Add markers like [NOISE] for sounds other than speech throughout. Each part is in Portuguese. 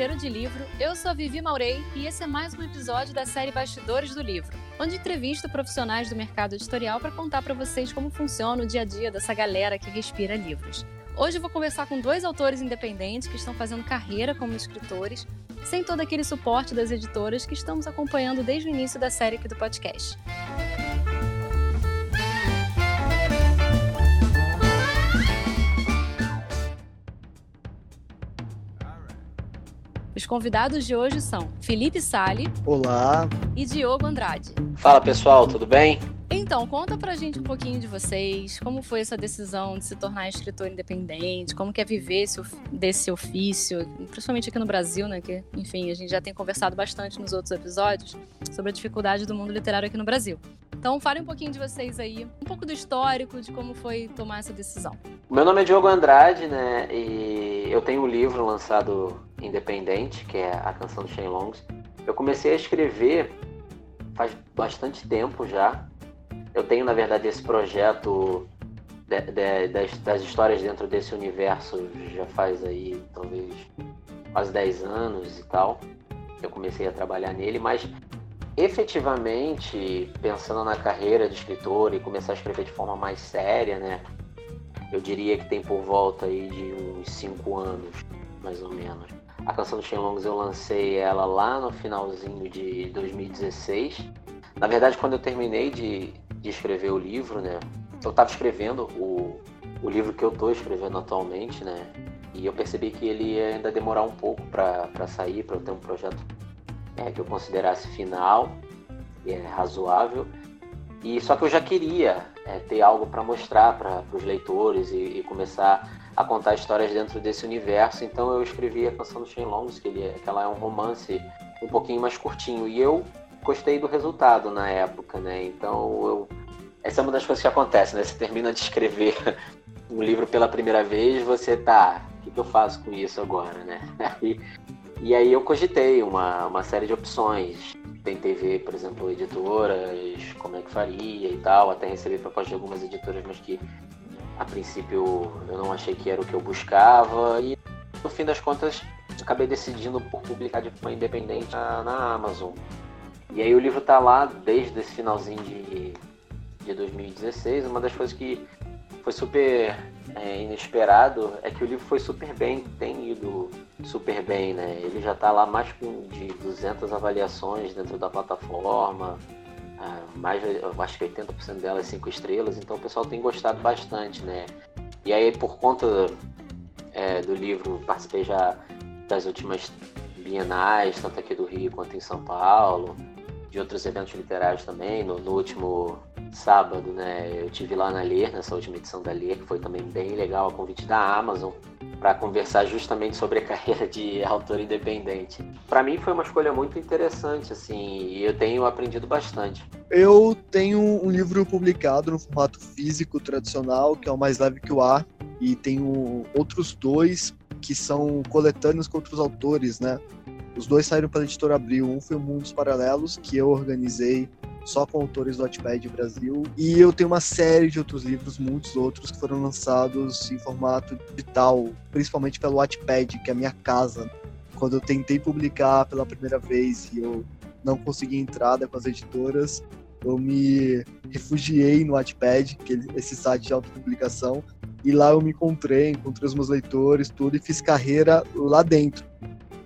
Cheiro de Livro. Eu sou a Vivi Maurei e esse é mais um episódio da série Bastidores do Livro, onde entrevisto profissionais do mercado editorial para contar para vocês como funciona o dia a dia dessa galera que respira livros. Hoje eu vou conversar com dois autores independentes que estão fazendo carreira como escritores, sem todo aquele suporte das editoras que estamos acompanhando desde o início da série aqui do podcast. Convidados de hoje são Felipe Sali. Olá. E Diogo Andrade. Fala pessoal, tudo bem? Então, conta pra gente um pouquinho de vocês, como foi essa decisão de se tornar escritor independente, como que é viver esse, desse ofício, principalmente aqui no Brasil, né, que, enfim, a gente já tem conversado bastante nos outros episódios sobre a dificuldade do mundo literário aqui no Brasil. Então, fale um pouquinho de vocês aí, um pouco do histórico, de como foi tomar essa decisão. Meu nome é Diogo Andrade, né, e eu tenho um livro lançado independente, que é A Canção do Shenlongs. Eu comecei a escrever faz bastante tempo já, eu tenho, na verdade, esse projeto de, de, das, das, histórias dentro desse universo já faz aí, talvez, quase 10 anos e tal. Eu comecei a trabalhar nele, mas efetivamente, pensando na carreira de escritor e começar a escrever de forma mais séria, né? Eu diria que tem por volta aí de uns 5 anos, mais ou menos. A canção do Shenlongs eu lancei ela lá no finalzinho de 2016. Na verdade, quando eu terminei de, de escrever o livro, né? Eu estava escrevendo o, o livro que eu estou escrevendo atualmente, né? E eu percebi que ele ia ainda demorar um pouco para sair, para eu ter um projeto é, que eu considerasse final, e é razoável. E só que eu já queria é, ter algo para mostrar para os leitores e, e, começar a contar histórias dentro desse universo. Então eu escrevi a canção do Shenlongs, que, é, que ela é um romance um pouquinho mais curtinho. E eu gostei do resultado na época, né? Então eu essa é uma das coisas que acontece, né? Você termina de escrever [LAUGHS] um livro pela primeira vez, você tá, o que, que eu faço com isso agora, né? [LAUGHS] E, e aí eu cogitei uma, uma série de opções. Tentei ver, por exemplo, editoras, como é que faria e tal, até receber proposta de algumas editoras, mas que a princípio eu não achei que era o que eu buscava. E no fim das contas, acabei decidindo por publicar de forma independente na, na Amazon. E aí o livro tá lá desde esse finalzinho de, de 2016. Uma das coisas que foi super é, inesperado é que o livro foi super bem, tem ido super bem, né? Ele já tá lá mais de 200 avaliações dentro da plataforma, mais, eu acho que 80% delas 5 estrelas, então o pessoal tem gostado bastante, né? E aí, por conta é, do livro, participei já das últimas bienais, tanto aqui do Rio quanto em São Paulo de outros eventos literários também. No, no, último sábado, né, eu tive lá na Ler, nessa última edição da Ler, que foi também bem legal, a convite da Amazon, para conversar justamente sobre a [LAUGHS] carreira de autor independente. Para mim foi uma escolha muito interessante, assim, e eu tenho aprendido bastante. Eu tenho um livro publicado no formato físico tradicional, que é o Mais Leve que o Ar, e tenho outros dois que são coletâneos com outros autores, né? Os dois saíram pela editora Abril. Um foi Mundos Paralelos, que eu organizei só com autores do Wattpad Brasil. E eu tenho uma série de outros livros, muitos outros, que foram lançados em formato digital, principalmente pelo Wattpad, que é a minha casa. Quando eu tentei publicar pela primeira vez e eu não consegui entrada com as editoras, eu me refugiei no Wattpad, que é esse site de autopublicação, e lá eu me encontrei, encontrei os meus leitores, tudo, e fiz carreira lá dentro.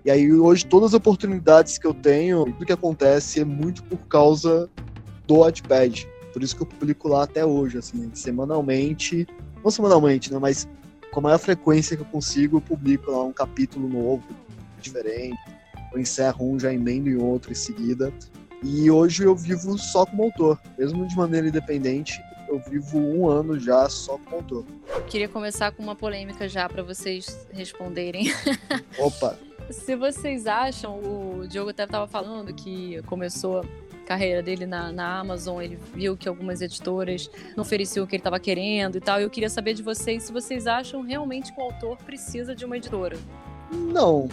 E aí hoje todas as oportunidades que eu tenho, tudo que acontece é muito por causa do Wattpad. Por isso que eu publico lá até hoje, assim, semanalmente, não semanalmente, né, mas com a maior frequência que eu consigo, eu publico lá um capítulo novo, diferente. Eu encerro um, já emendo em outro em seguida. E hoje eu vivo só como autor, mesmo de maneira independente. Eu vivo um ano já só como autor. Queria começar com uma polêmica já para vocês responderem. Opa! [LAUGHS] Se vocês acham, o Diogo até estava falando que começou carreira dele na, na Amazon, ele viu que algumas editoras não ofereciam o que ele estava querendo e tal. Eu queria saber de vocês se vocês acham realmente que o autor precisa de uma editora. Não.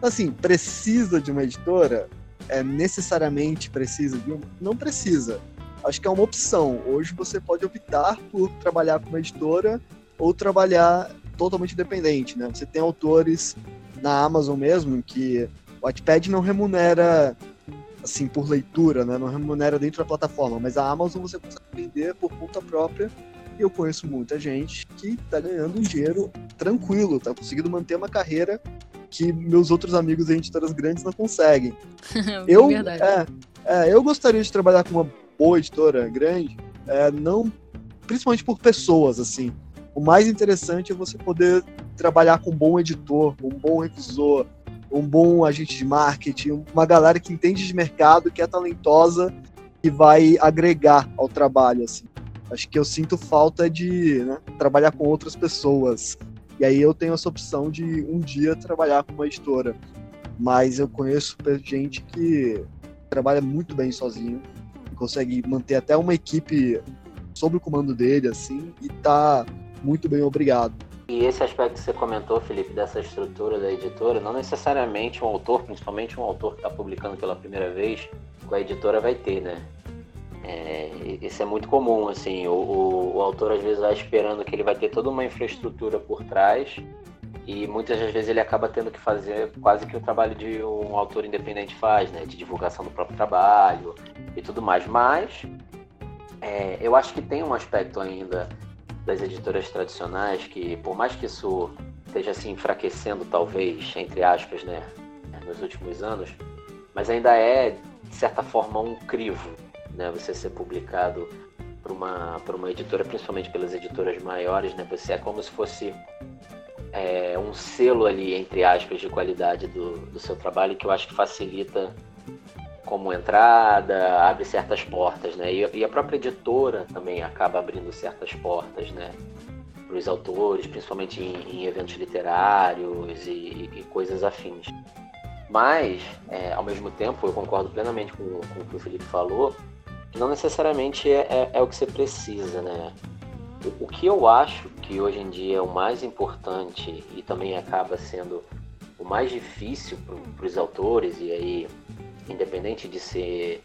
Assim, precisa de uma editora? É necessariamente precisa de uma? Não precisa. Acho que é uma opção. Hoje você pode optar por trabalhar com uma editora ou trabalhar totalmente independente, né? Você tem autores na Amazon mesmo, que o Wattpad não remunera assim por leitura, né? Não remunera dentro da plataforma, mas a Amazon você consegue vender por conta própria. E eu conheço muita gente que tá ganhando um dinheiro tranquilo, tá conseguindo manter uma carreira que meus outros amigos editoras grandes não conseguem. [LAUGHS] eu, é, é, eu gostaria de trabalhar com uma boa editora grande, é, não principalmente por pessoas assim. O mais interessante é você poder trabalhar com um bom editor, um bom revisor, um bom agente de marketing, uma galera que entende de mercado, que é talentosa e vai agregar ao trabalho, assim. Acho que eu sinto falta de né, trabalhar com outras pessoas. E aí eu tenho essa opção de um dia trabalhar com uma editora. Mas eu conheço gente que trabalha muito bem sozinho, consegue manter até uma equipe sob o comando dele, assim, e tá muito bem obrigado. E esse aspecto que você comentou, Felipe, dessa estrutura da editora, não necessariamente um autor, principalmente um autor que está publicando pela primeira vez, com a editora vai ter, né? É, isso é muito comum, assim, o, o, o, autor às vezes vai esperando que ele vai ter toda uma infraestrutura por trás e muitas das vezes ele acaba tendo que fazer quase que o trabalho de um autor independente faz, né? De divulgação do próprio trabalho e tudo mais. Mas é, eu acho que tem um aspecto ainda das editoras tradicionais, que por mais que isso esteja se enfraquecendo, talvez, entre aspas, né, nos últimos anos, mas ainda é, de certa forma, um crivo, né, você ser publicado por uma, por uma editora, principalmente pelas editoras maiores, né, você é como se fosse é, um selo ali, entre aspas, de qualidade do, do seu trabalho, que eu acho que facilita como entrada, abre certas portas, né? E, e a própria editora também acaba abrindo certas portas, né? Para os autores, principalmente em, em eventos literários e, e, coisas afins. Mas, é, ao mesmo tempo, eu concordo plenamente com, com, o que o Felipe falou, que não necessariamente é, é, é o que você precisa, né? O, o que eu acho que hoje em dia é o mais importante e também acaba sendo o mais difícil para os autores, e aí independente de ser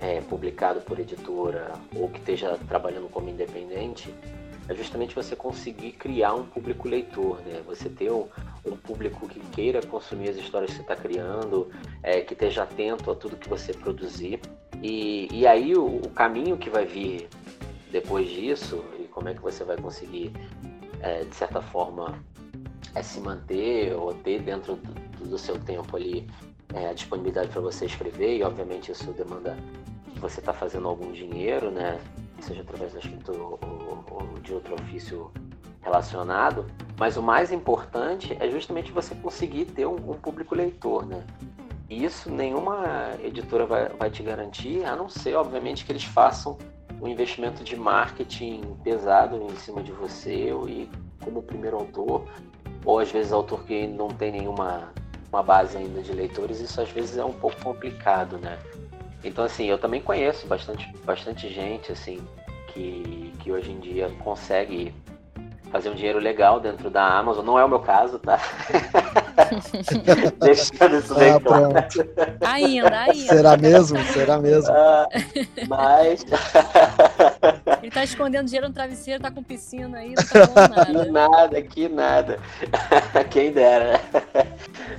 é, publicado por editora ou que esteja trabalhando como independente, é justamente você conseguir criar um público leitor, né? Você ter um, um público que queira consumir as histórias que você está criando, é, que esteja atento a tudo que você produzir. E, e aí o, o, caminho que vai vir depois disso e como é que você vai conseguir, é, de certa forma, é, se manter ou ter dentro do, do seu tempo ali é, a disponibilidade para você escrever, e obviamente isso demanda que você está fazendo algum dinheiro, né? Seja através da escrita ou, ou, de outro ofício relacionado. Mas o mais importante é justamente você conseguir ter um, um público leitor, né? E isso nenhuma editora vai, vai te garantir, a não ser, obviamente, que eles façam um investimento de marketing pesado em cima de você e como primeiro autor, ou às vezes autor que não tem nenhuma uma base ainda de leitores, isso às vezes é um pouco complicado, né? Então, assim, eu também conheço bastante, bastante gente, assim, que, que hoje em dia consegue fazer um dinheiro legal dentro da Amazon. Não é o meu caso, tá? [LAUGHS] Deixando isso bem ah, claro. Ainda, ainda. Será mesmo? Será mesmo? Ah, mas... [LAUGHS] Ele tá escondendo dinheiro no travesseiro, tá com piscina aí, não tá falando nada. Que [LAUGHS] nada, que nada. Quem dera.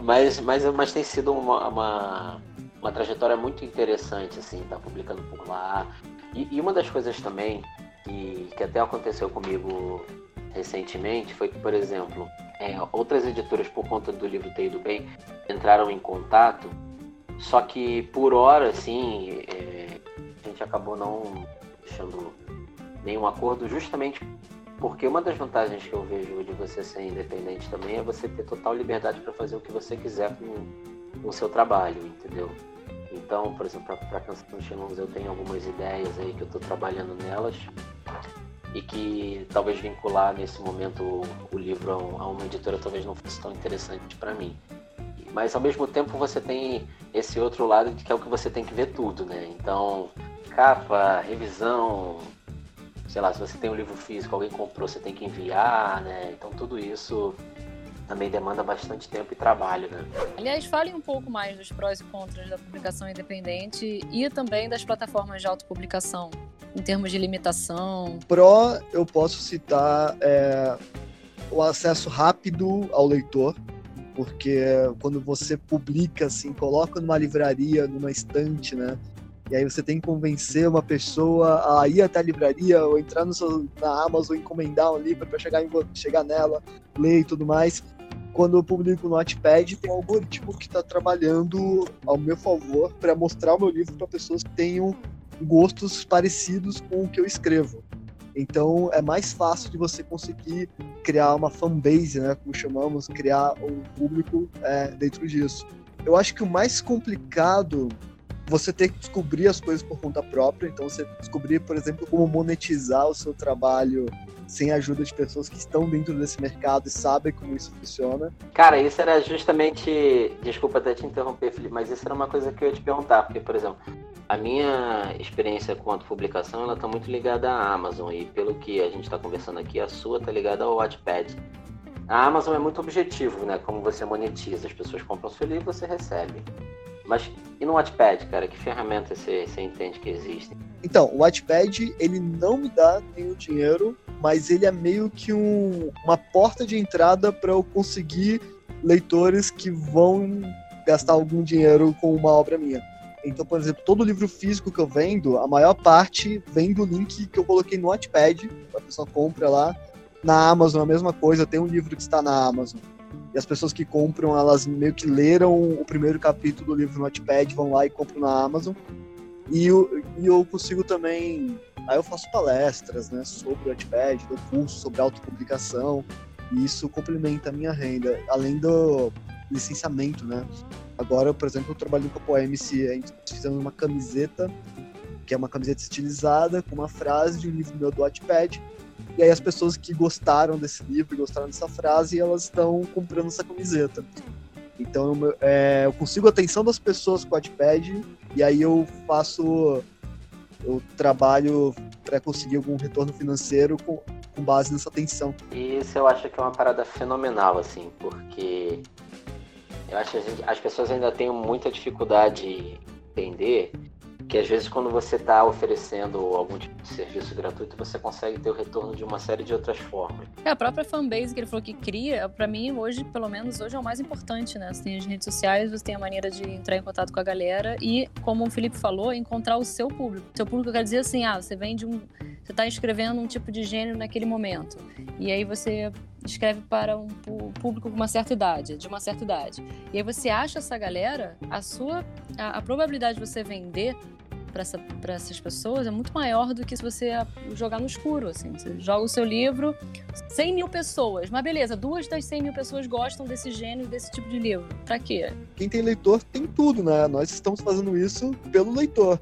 Mas, mas, mas tem sido uma, uma, uma trajetória muito interessante, assim, tá publicando por lá. E, e uma das coisas também que, que até aconteceu comigo recentemente foi que, por exemplo, é, outras editoras, por conta do livro Teio do Bem, entraram em contato, só que por hora, assim, é, a gente acabou não deixando nenhum acordo, justamente porque uma das vantagens que eu vejo de você ser independente também é você ter total liberdade para fazer o que você quiser com, o seu trabalho, entendeu? Então, por exemplo, para a Canção Xilongos eu tenho algumas ideias aí que eu estou trabalhando nelas e que talvez vincular nesse momento o, livro a, uma editora talvez não fosse tão interessante para mim. Mas ao mesmo tempo você tem esse outro lado que é o que você tem que ver tudo, né? Então, capa, revisão, sei lá, se você tem um livro físico, alguém comprou, você tem que enviar, né? Então tudo isso também demanda bastante tempo e trabalho, né? Aliás, fale um pouco mais dos prós e contras da publicação independente e também das plataformas de autopublicação, em termos de limitação. Pró, eu posso citar é, o acesso rápido ao leitor. porque quando você publica assim, coloca numa livraria, numa estante, né? E aí você tem que convencer uma pessoa a ir até a livraria ou entrar no seu, na Amazon, encomendar um livro para chegar, chegar nela, ler e tudo mais. Quando eu publico no Notepad, tem um algoritmo que está trabalhando ao meu favor para mostrar o meu livro para pessoas que tenham gostos parecidos com o que eu escrevo. Então é mais fácil de você conseguir criar uma fanbase, né, como chamamos, criar um público é, dentro disso. Eu acho que o mais complicado você ter que descobrir as coisas por conta própria, então você descobrir, por exemplo, como monetizar o seu trabalho sem a ajuda de pessoas que estão dentro desse mercado e sabem como isso funciona. Cara, isso era justamente. Desculpa até te interromper, Felipe, mas isso era uma coisa que eu ia te perguntar, porque, por exemplo, a minha experiência quanto publicação ela está muito ligada à Amazon e pelo que a gente está conversando aqui, a sua está ligada ao Wattpad. A Amazon é muito objetivo, né? Como você monetiza, as pessoas compram seu livro, você recebe. Mas e no Wattpad, cara, que ferramenta você, você entende que existe? Então, o Wattpad, ele não me dá nenhum dinheiro, mas ele é meio que um, uma porta de entrada para eu conseguir leitores que vão gastar algum dinheiro com uma obra minha. Então, por exemplo, todo livro físico que eu vendo, a maior parte vem do link que eu coloquei no Wattpad, a pessoa compra lá. Na Amazon, a mesma coisa, tem um livro que está na Amazon. E as pessoas que compram, elas meio que leram o primeiro capítulo do livro no Notepad, vão lá e compram na Amazon. E eu, e eu consigo também. Aí eu faço palestras né, sobre o Notepad, dou curso sobre autopublicação, e isso complementa a minha renda, além do licenciamento, né? Agora, por exemplo, eu trabalho com a PoemC, a gente fizemos uma camiseta, que é uma camiseta estilizada, com uma frase de um livro meu do Wattpad, e aí as pessoas que gostaram desse livro, gostaram dessa frase, elas estão comprando essa camiseta. Então eu, é, eu consigo a atenção das pessoas com o Wattpad e aí eu faço, eu trabalho para conseguir algum retorno financeiro com, com base nessa atenção. E isso eu acho que é uma parada fenomenal, assim, porque eu acho que as pessoas ainda têm muita dificuldade em entender que às vezes quando você está oferecendo algum tipo de serviço gratuito, você consegue ter o retorno de uma série de outras formas. É, a própria fanbase que ele falou que cria, para mim hoje, pelo menos hoje, é o mais importante, né? Você tem as redes sociais, você tem a maneira de entrar em contato com a galera e, como o Felipe falou, encontrar o seu público. Seu público quer dizer assim, ah, você vende um... Você está escrevendo um tipo de gênero naquele momento. E aí você escreve para um público com uma certa idade, de uma certa idade. E aí você acha essa galera, a sua a, a probabilidade de você vender para essa, essas pessoas é muito maior do que se você jogar no escuro. Assim. Você joga o seu livro, 100 mil pessoas, mas beleza, duas das 100 mil pessoas gostam desse gênero, desse tipo de livro. Para quê? Quem tem leitor tem tudo, né? Nós estamos fazendo isso pelo leitor.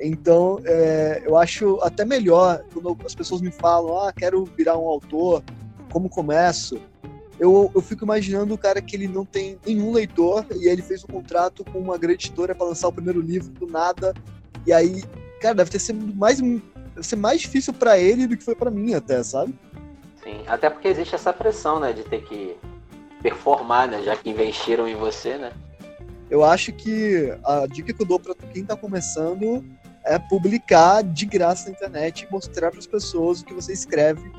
Então, é, eu acho até melhor quando as pessoas me falam, ah, quero virar um autor, como começo? Eu, eu fico imaginando o cara que ele não tem nenhum leitor e ele fez um contrato com uma grande editora para lançar o primeiro livro do nada e aí, cara, deve ter sido mais, deve ser mais difícil para ele do que foi para mim até, sabe? Sim, até porque existe essa pressão, né, de ter que performar, né, já que investiram em você, né? Eu acho que a dica que eu dou para quem tá começando é publicar de graça na internet e mostrar para as pessoas o que você escreve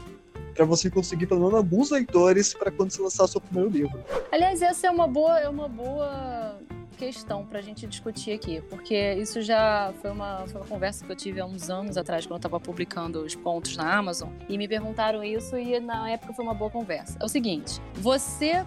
para você conseguir pelo menos alguns leitores para quando você lançar o seu primeiro livro. Aliás, essa é uma boa, é uma boa questão para a gente discutir aqui, porque isso já foi uma, foi uma conversa que eu tive há uns anos atrás, quando eu estava publicando os pontos na Amazon, e me perguntaram isso e na época foi uma boa conversa. É o seguinte, você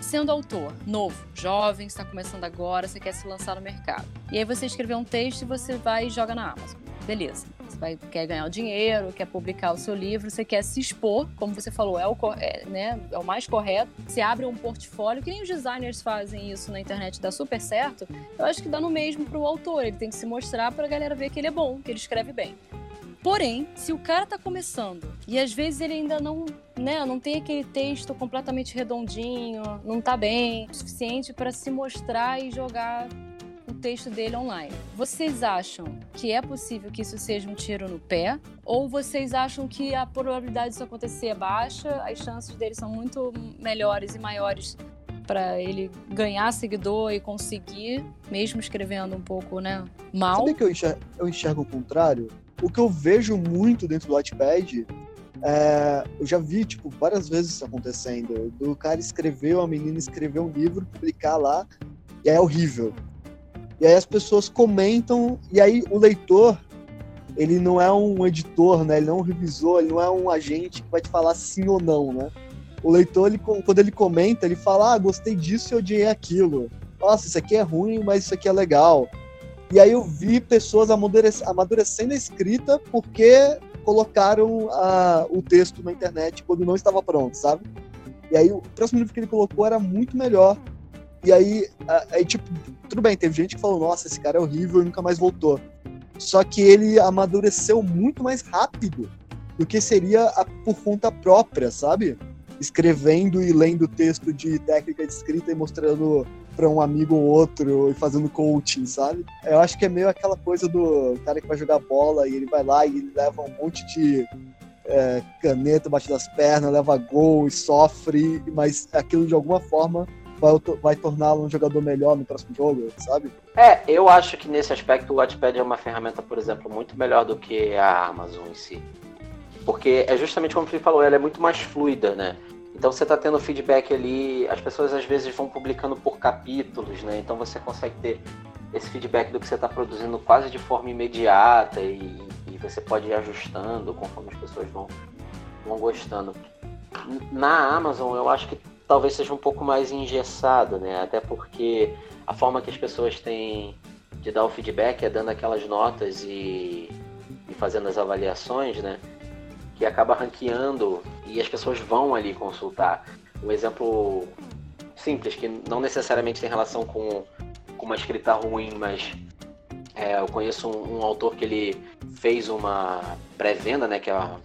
sendo autor, novo, jovem, está começando agora, você quer se lançar no mercado. E aí você escreveu um texto e você vai e joga na Amazon. Beleza. Você vai, quer ganhar o dinheiro, quer publicar o seu livro, você quer se expor, como você falou, é o, é, né, é o mais correto. Você abre um portfólio, que nem os designers fazem isso na internet, dá super certo. Eu acho que dá no mesmo para o autor. Ele tem que se mostrar para a galera ver que ele é bom, que ele escreve bem. Porém, se o cara tá começando e às vezes ele ainda não, né, não tem aquele texto completamente redondinho, não tá bem, o suficiente para se mostrar e jogar o texto dele online. Vocês acham que é possível que isso seja um tiro no pé? Ou vocês acham que a probabilidade disso acontecer é baixa, as chances dele são muito melhores e maiores para ele ganhar seguidor e conseguir, mesmo escrevendo um pouco, né, mal? Sabe que eu enxergo, eu enxergo o contrário? O que eu vejo muito dentro do Wattpad É, eu já vi, tipo, várias vezes isso acontecendo. Do cara escreveu, a menina escreveu um livro, publicar lá, e é horrível. E aí as pessoas comentam, e aí o leitor, ele não é um editor, né? Ele não é um revisor, ele não é um agente que vai te falar sim ou não, né? O leitor, ele, quando ele comenta, ele fala, ah, gostei disso e odiei aquilo. Nossa, isso aqui é ruim, mas isso aqui é legal. E aí eu vi pessoas amadurecendo a escrita porque colocaram a, o texto na internet quando não estava pronto, sabe? E aí o próximo livro que ele colocou era muito melhor. E aí, aí tipo, tudo bem, teve gente que falou, nossa, esse cara é horrível e nunca mais voltou. Só que ele amadureceu muito mais rápido do que seria a, por conta própria, sabe? Escrevendo e lendo texto de técnica de escrita e mostrando para um amigo ou outro e fazendo coaching, sabe? Eu acho que é meio aquela coisa do cara que vai jogar bola e ele vai lá e ele leva um monte de é, caneta bate das pernas, leva gol e sofre, mas aquilo de alguma forma vai, vai torná-lo um jogador melhor no próximo jogo, sabe? É, eu acho que nesse aspecto o Wattpad é uma ferramenta, por exemplo, muito melhor do que a Amazon em si. Porque é justamente como o Felipe falou, ela é muito mais fluida, né? Então você está tendo feedback ali, as pessoas às vezes vão publicando por capítulos, né? Então você consegue ter esse feedback do que você está produzindo quase de forma imediata e, e, você pode ir ajustando conforme as pessoas vão, vão gostando. Na Amazon eu acho que talvez seja um pouco mais engessado, né? Até porque a forma que as pessoas têm de dar o feedback é dando aquelas notas e, e fazendo as avaliações, né? que acaba ranqueando e as pessoas vão ali consultar. Um exemplo simples, que não necessariamente tem relação com, com uma escrita ruim, mas é, eu conheço um, um, autor que ele fez uma pré-venda, né? Que a,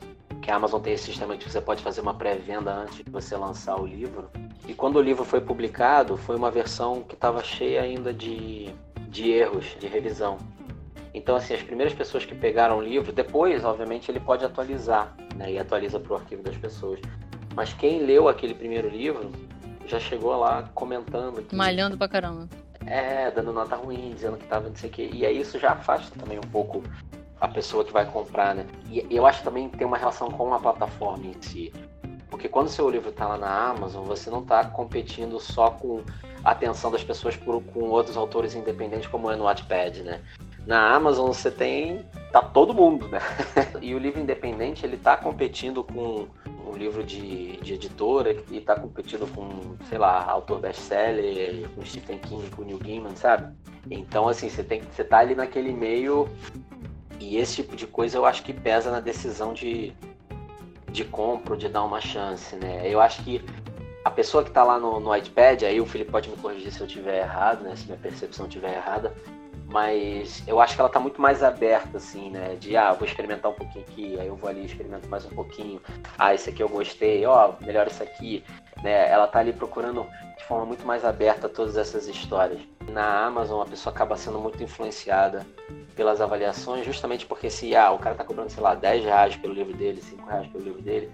que a Amazon tem esse sistema que você pode fazer uma pré-venda antes de você lançar o livro. E quando o livro foi publicado, foi uma versão que estava cheia ainda de, de erros de revisão. Então, assim, as primeiras pessoas que pegaram o livro, depois, obviamente, ele pode atualizar, né? E atualiza para o arquivo das pessoas. Mas quem leu aquele primeiro livro já chegou lá comentando. Que, Malhando pra caramba. É, dando nota ruim, dizendo que tava não sei o quê. E aí isso já afasta também um pouco a pessoa que vai comprar, né? E eu acho que também tem uma relação com a plataforma em si. Porque quando seu livro está lá na Amazon, você não está competindo só com a atenção das pessoas por, com outros autores independentes, como é no Wattpad, né? Na Amazon você tem tá todo mundo, né? [LAUGHS] e o livro independente ele tá competindo com um livro de, de editora e tá competindo com, sei lá, autor best-seller, com Stephen King, com Neil Gaiman, sabe? Então assim, você tem você tá ali naquele meio e esse tipo de coisa eu acho que pesa na decisão de de compra, de dar uma chance, né? Eu acho que a pessoa que está lá no, no iPad, aí o Felipe pode me corrigir se eu estiver errado, né? Se minha percepção estiver errada mas eu acho que ela tá muito mais aberta, assim, né? De, ah, vou experimentar um pouquinho aqui, aí eu vou ali experimento mais um pouquinho. Ah, esse aqui eu gostei, ó, oh, melhor isso aqui, né? Ela tá ali procurando de forma muito mais aberta todas essas histórias. Na Amazon, a pessoa acaba sendo muito influenciada pelas avaliações, justamente porque se, ah, o cara tá cobrando, sei lá, 10 reais pelo livro dele, 5 reais pelo livro dele,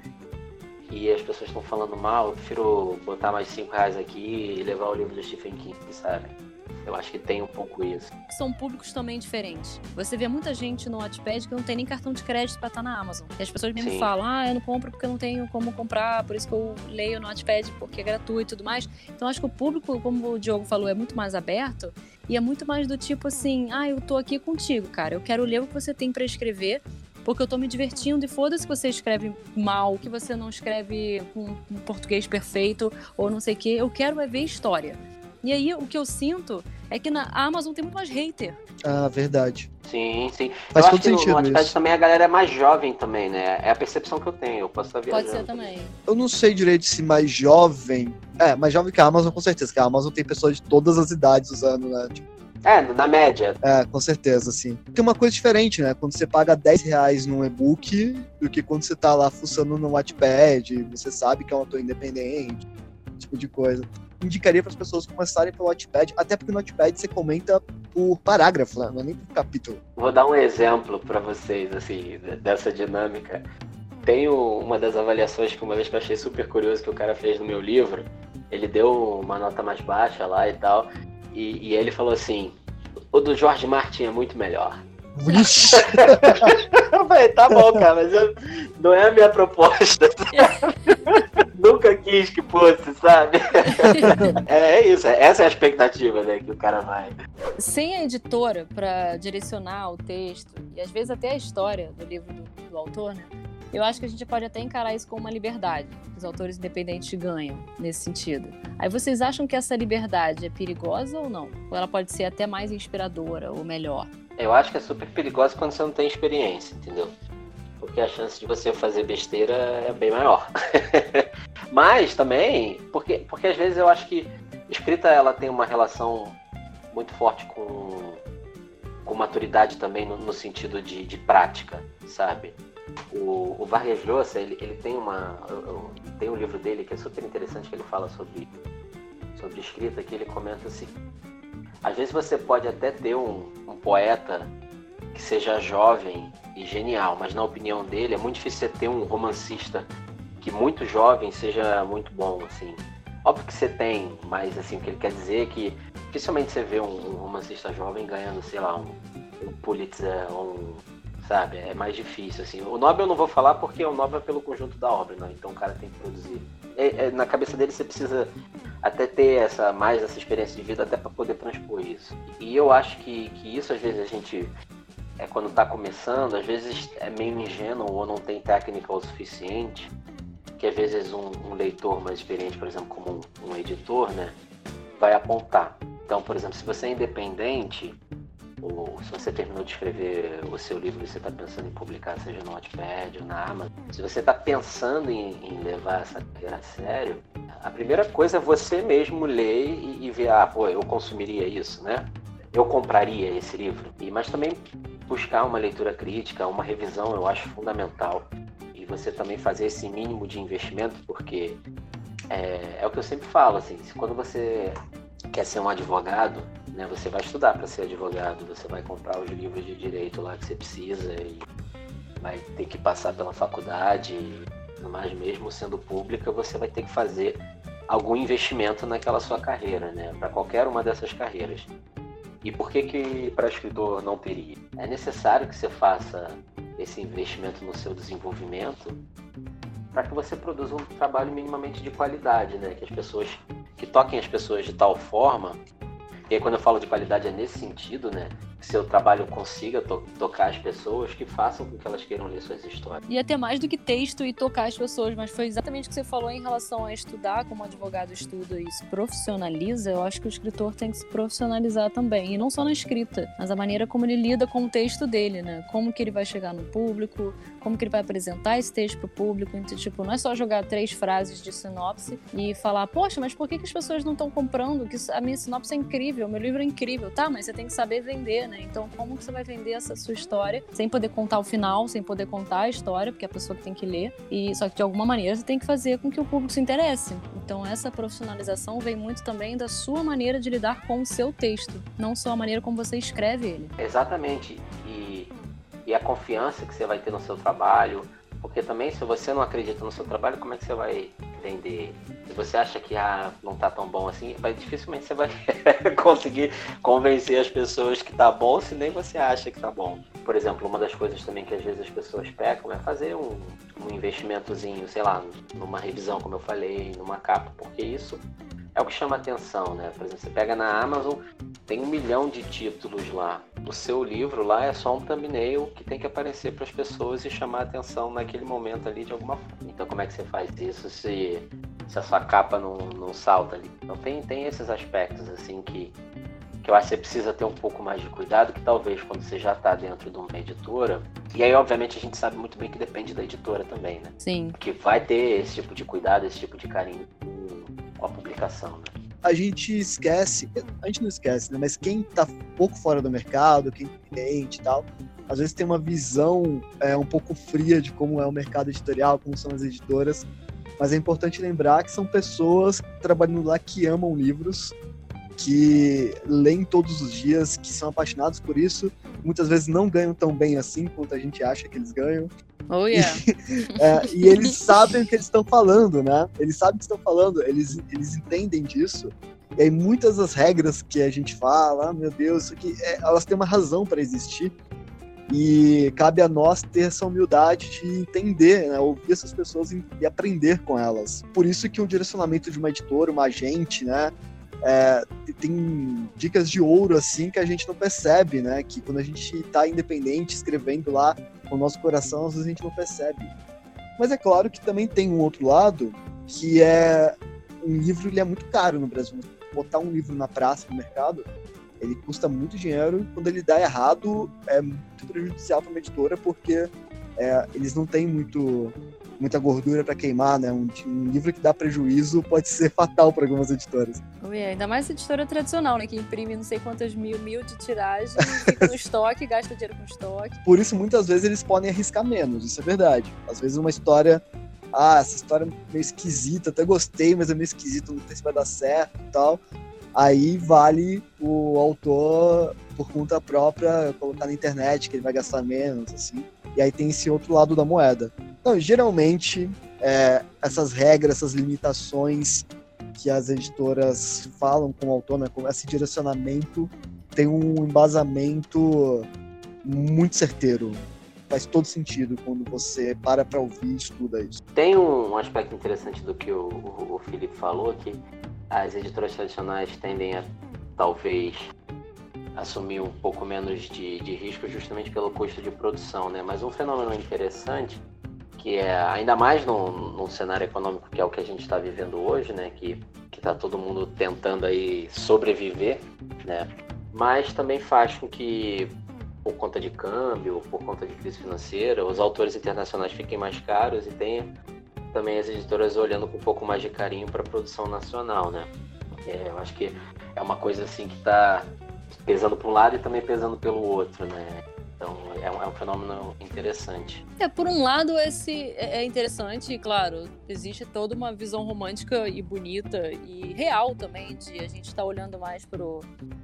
e as pessoas estão falando mal, eu prefiro botar mais 5 reais aqui e levar o livro do Stephen King, sabe? Eu acho que tem um pouco isso. São públicos também diferentes. Você vê muita gente no Wattpad que não tem nem cartão de crédito para estar tá na Amazon. E as pessoas mesmo Sim. falam, ah, eu não compro porque eu não tenho como comprar, por isso que eu leio no Wattpad porque é gratuito e tudo mais. Então acho que o público, como o Diogo falou, é muito mais aberto e é muito mais do tipo assim, ah, eu tô aqui contigo, cara. Eu quero ler o que você tem para escrever porque eu tô me divertindo e foda-se que você escreve mal, que você não escreve com um português perfeito ou não sei o quê. Eu quero é ver história. E aí o que eu sinto é que na Amazon tem muito mais hater. Ah, verdade. Sim, sim. Faz eu todo acho sentido. Que no isso. também a galera é mais jovem também, né? É a percepção que eu tenho. Eu posso estar viajando. Pode ser também. Eu não sei direito se mais jovem. É, mais jovem que a Amazon, com certeza. Que a Amazon tem pessoas de todas as idades usando, né? Tipo, é, na média. É, com certeza, sim. Tem uma coisa diferente, né? Quando você paga 10 reais num e-book do que quando você tá lá fuçando no Wattpad, você sabe que é um autor independente, tipo de coisa indicaria para as pessoas começarem pelo Notepad, até porque no Notepad você comenta por parágrafo, né? não é nem por capítulo. Vou dar um exemplo para vocês, assim, dessa dinâmica. Tem uma das avaliações que uma vez que eu achei super curioso que o cara fez no meu livro. Ele deu uma nota mais baixa lá e tal, e, e ele falou assim: o do George Martin é muito melhor. [LAUGHS] falei, tá bom, cara, mas eu, não é a minha proposta. [LAUGHS] Nunca quis que fosse, sabe? [LAUGHS] é, é, isso, essa é a expectativa, né, que o cara vai. Sem a editora para direcionar o texto e às vezes até a história do livro do, do autor, né? Eu acho que a gente pode até encarar isso como uma liberdade que os autores independentes ganham nesse sentido. Aí vocês acham que essa liberdade é perigosa ou não? Ou ela pode ser até mais inspiradora ou melhor? Eu acho que é super perigosa quando você não tem experiência, entendeu? Porque a chance de você fazer besteira é bem maior. [LAUGHS] Mas também, porque, porque às vezes eu acho que escrita ela tem uma relação muito forte com, com maturidade também no, no sentido de, de prática, sabe? O, o Vargas Llosa, ele, ele tem uma tem um livro dele que é super interessante que ele fala sobre sobre escrita que ele comenta assim às vezes você pode até ter um, um poeta que seja jovem e genial mas na opinião dele é muito difícil você ter um romancista que muito jovem seja muito bom assim óbvio que você tem mas assim o que ele quer dizer é que dificilmente você vê um, um romancista jovem ganhando sei lá um, um Pulitzer um sabe? É mais difícil, assim. O Nobel eu não vou falar porque o Nobel é pelo conjunto da obra, né? Então o cara tem que produzir. É, é, na cabeça dele você precisa até ter essa mais essa experiência de vida até para poder transpor isso. E eu acho que, que isso às vezes a gente é quando está começando, às vezes é meio ingênuo ou não tem técnica o suficiente, que às vezes um, um leitor mais experiente, por exemplo, como um, um editor, né, vai apontar. Então, por exemplo, se você é independente, ou se você terminou de escrever o seu livro e você está pensando em publicar, seja no Notepad ou na Amazon, se você está pensando em, em, levar essa carreira a sério, a primeira coisa é você mesmo ler e, e ver, ah, pô, eu consumiria isso, né? Eu compraria esse livro. E, mas também buscar uma leitura crítica, uma revisão, eu acho fundamental. Você também fazer esse mínimo de investimento, porque é, é o que eu sempre falo, assim, quando você quer ser um advogado, né, você vai estudar para ser advogado, você vai comprar os livros de direito lá que você precisa e vai ter que passar pela faculdade, mas mesmo sendo pública, você vai ter que fazer algum investimento naquela sua carreira, né, para qualquer uma dessas carreiras. E por que que para escritor não teria? É necessário que você faça esse investimento no seu desenvolvimento para que você produza um trabalho minimamente de qualidade, né? Que as pessoas que toquem as pessoas de tal forma e aí, quando eu falo de qualidade, é nesse sentido, né? Seu trabalho consiga to tocar as pessoas, que façam com que elas queiram ler suas histórias. E até mais do que texto e tocar as pessoas, mas foi exatamente o que você falou em relação a estudar, como advogado estuda e se profissionaliza. Eu acho que o escritor tem que se profissionalizar também. E não só na escrita, mas a maneira como ele lida com o texto dele, né? Como que ele vai chegar no público, como que ele vai apresentar esse texto para o público. Então, tipo, não é só jogar três frases de sinopse e falar, poxa, mas por que, que as pessoas não estão comprando? Que a minha sinopse é incrível, meu livro é incrível, tá? Mas você tem que saber vender, né? Então, como que você vai vender essa sua história sem poder contar o final, sem poder contar a história, porque é a pessoa que tem que ler. E só que de alguma maneira você tem que fazer com que o público se interesse. Então, essa profissionalização vem muito também da sua maneira de lidar com o seu texto, não só a maneira como você escreve ele. Exatamente. E, e a confiança que você vai ter no seu trabalho, porque também se você não acredita no seu trabalho, como é que você vai vender? Se você acha que ah, não tá tão bom assim, vai, dificilmente você vai [LAUGHS] conseguir convencer as pessoas que tá bom se nem você acha que tá bom. Por exemplo, uma das coisas também que às vezes as pessoas pecam é fazer um, um investimentozinho, sei lá, numa revisão, como eu falei, numa capa, porque isso é o que chama atenção, né? Por exemplo, você pega na Amazon, tem um milhão de títulos lá. O seu livro lá é só um thumbnail que tem que aparecer para as pessoas e chamar atenção naquele momento ali de alguma forma. Então, como é que você faz isso se, se a sua capa não, não salta ali? Então, tem, tem esses aspectos, assim, que, que eu acho que você precisa ter um pouco mais de cuidado, que talvez quando você já está dentro de uma editora, e aí obviamente a gente sabe muito bem que depende da editora também, né? Sim. Que vai ter esse tipo de cuidado, esse tipo de carinho com a publicação. Né? A gente esquece, a gente não esquece, né? Mas quem está pouco fora do mercado, quem é cliente e tal, às vezes tem uma visão é, um pouco fria de como é o mercado editorial, como são as editoras. Mas é importante lembrar que são pessoas trabalhando lá que amam livros, que leem todos os dias, que são apaixonados por isso, muitas vezes não ganham tão bem assim quanto a gente acha que eles ganham. Oh, yeah. e, [LAUGHS] é, e eles sabem o que eles estão falando, né? Eles sabem o que estão falando, eles, eles entendem disso. E aí muitas das regras que a gente fala, ah, meu Deus, isso aqui, é, elas têm uma razão para existir. E cabe a nós ter essa humildade de entender, né, ouvir essas pessoas e aprender com elas. Por isso que o direcionamento de uma editora, uma agente, né, é, tem dicas de ouro assim que a gente não percebe, né? Que quando a gente está independente, escrevendo lá com o nosso coração, às vezes a gente não percebe. Mas é claro que também tem um outro lado, que é um livro ele é muito caro no Brasil. Botar um livro na praça, no mercado, ele custa muito dinheiro quando ele dá errado é muito prejudicial para uma editora porque é, eles não têm muito muita gordura para queimar, né? Um, um, livro que dá prejuízo pode ser [LAUGHS] fatal para algumas editoras. Ui, ainda mais editora tradicional, né? Que imprime não sei quantas mil, mil de tiragem, fica no [LAUGHS] estoque, gasta dinheiro com estoque. Por isso, muitas vezes, eles podem arriscar menos, isso é verdade. Às vezes uma história. Ah, essa história é meio esquisita, até gostei, mas é meio esquisito, não sei se vai dar certo e tal aí vale o autor por conta própria colocar na internet que ele vai gastar menos, assim. E aí tem esse outro lado da moeda. Então, geralmente, é, essas regras, essas limitações que as editoras falam com o autor, né, com esse direcionamento, tem um embasamento muito certeiro. Faz todo sentido quando você para para ouvir e estuda isso. Tem um aspecto interessante do que o, o, o Felipe falou, que as editoras tradicionais tendem a talvez assumir um pouco menos de, de risco justamente pelo custo de produção, né? Mas um fenômeno interessante que é ainda mais num, num cenário econômico que é o que a gente está vivendo hoje, né? Que que está todo mundo tentando aí sobreviver, né? Mas também faz com que por conta de câmbio, por conta de crise financeira, os autores internacionais fiquem mais caros e tenha também as editoras olhando com um pouco mais de carinho para a produção nacional, né? É, eu acho que é uma coisa assim que está pesando para um lado e também pesando pelo outro, né? Então é um, é um, fenômeno interessante. É, por um lado, esse é, é interessante, e claro, existe toda uma visão romântica e bonita e real também de a gente estar tá olhando mais pro,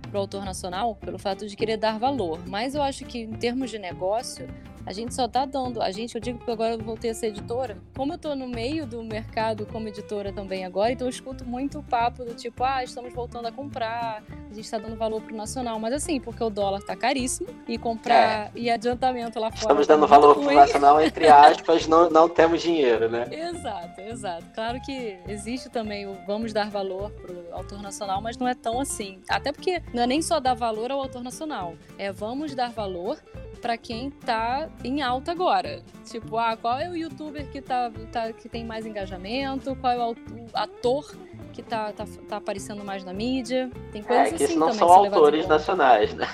pro autor nacional pelo fato de querer dar valor. Mas eu acho que em termos de negócio, a gente só tá dando. A gente, eu digo porque agora eu voltei a ser editora. Como eu tô no meio do mercado como editora também agora, então eu escuto muito o papo do tipo, ah, estamos voltando a comprar, a gente tá dando valor pro nacional. Mas assim, porque o dólar tá caríssimo e comprar é. e adiantamento lá fora. Estamos tá dando valor ruim. pro nacional, entre [LAUGHS] aspas, não, não temos dinheiro, né? Exato, exato. Claro que existe também o vamos dar valor pro autor nacional, mas não é tão assim. Até porque não é nem só dar valor ao autor nacional, é vamos dar valor para quem tá em alta agora. Tipo, ah, qual é o youtuber que, tá, tá, que tem mais engajamento? Qual é o ator que tá, tá, tá aparecendo mais na mídia? Tem é, coisas é, que assim não também. são autores nacionais, né?